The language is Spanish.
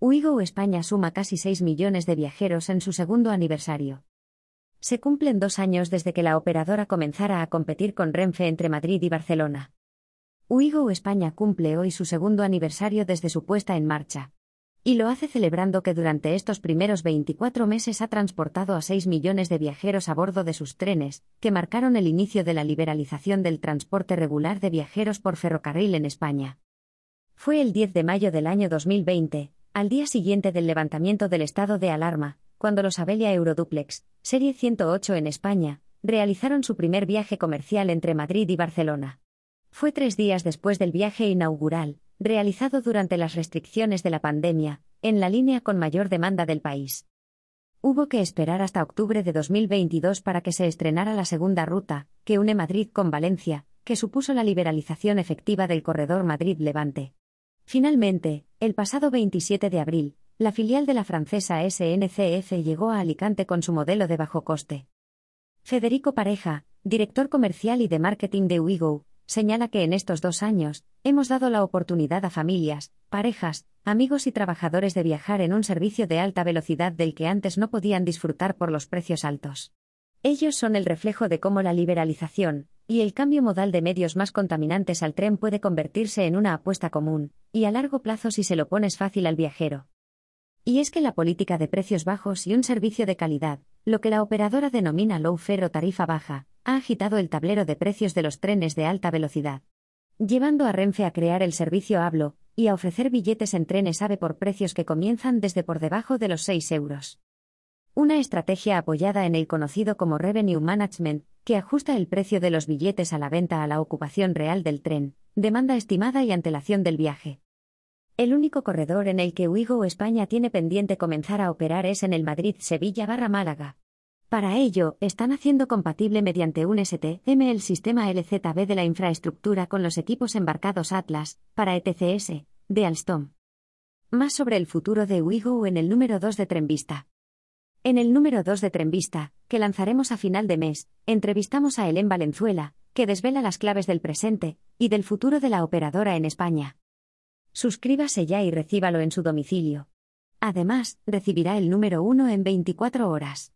Uigo España suma casi 6 millones de viajeros en su segundo aniversario. Se cumplen dos años desde que la operadora comenzara a competir con Renfe entre Madrid y Barcelona. Uigo España cumple hoy su segundo aniversario desde su puesta en marcha. Y lo hace celebrando que durante estos primeros 24 meses ha transportado a 6 millones de viajeros a bordo de sus trenes, que marcaron el inicio de la liberalización del transporte regular de viajeros por ferrocarril en España. Fue el 10 de mayo del año 2020, al día siguiente del levantamiento del estado de alarma, cuando los Abelia Euroduplex, serie 108 en España, realizaron su primer viaje comercial entre Madrid y Barcelona. Fue tres días después del viaje inaugural, realizado durante las restricciones de la pandemia, en la línea con mayor demanda del país. Hubo que esperar hasta octubre de 2022 para que se estrenara la segunda ruta, que une Madrid con Valencia, que supuso la liberalización efectiva del corredor Madrid-Levante. Finalmente, el pasado 27 de abril, la filial de la francesa SNCF llegó a Alicante con su modelo de bajo coste. Federico Pareja, director comercial y de marketing de Wigo, señala que en estos dos años, hemos dado la oportunidad a familias, parejas, amigos y trabajadores de viajar en un servicio de alta velocidad del que antes no podían disfrutar por los precios altos. Ellos son el reflejo de cómo la liberalización, y el cambio modal de medios más contaminantes al tren puede convertirse en una apuesta común, y a largo plazo si se lo pones fácil al viajero. Y es que la política de precios bajos y un servicio de calidad, lo que la operadora denomina low fare o tarifa baja, ha agitado el tablero de precios de los trenes de alta velocidad. Llevando a Renfe a crear el servicio Hablo, y a ofrecer billetes en trenes AVE por precios que comienzan desde por debajo de los 6 euros. Una estrategia apoyada en el conocido como Revenue Management, que ajusta el precio de los billetes a la venta a la ocupación real del tren, demanda estimada y antelación del viaje. El único corredor en el que Uigo España tiene pendiente comenzar a operar es en el Madrid-Sevilla barra Málaga. Para ello, están haciendo compatible mediante un STM el sistema LZB de la infraestructura con los equipos embarcados Atlas, para ETCS, de Alstom. Más sobre el futuro de Uigo en el número 2 de Trenvista. En el número 2 de Trenvista, que lanzaremos a final de mes, entrevistamos a Helen Valenzuela, que desvela las claves del presente y del futuro de la operadora en España. Suscríbase ya y recíbalo en su domicilio. Además, recibirá el número 1 en 24 horas.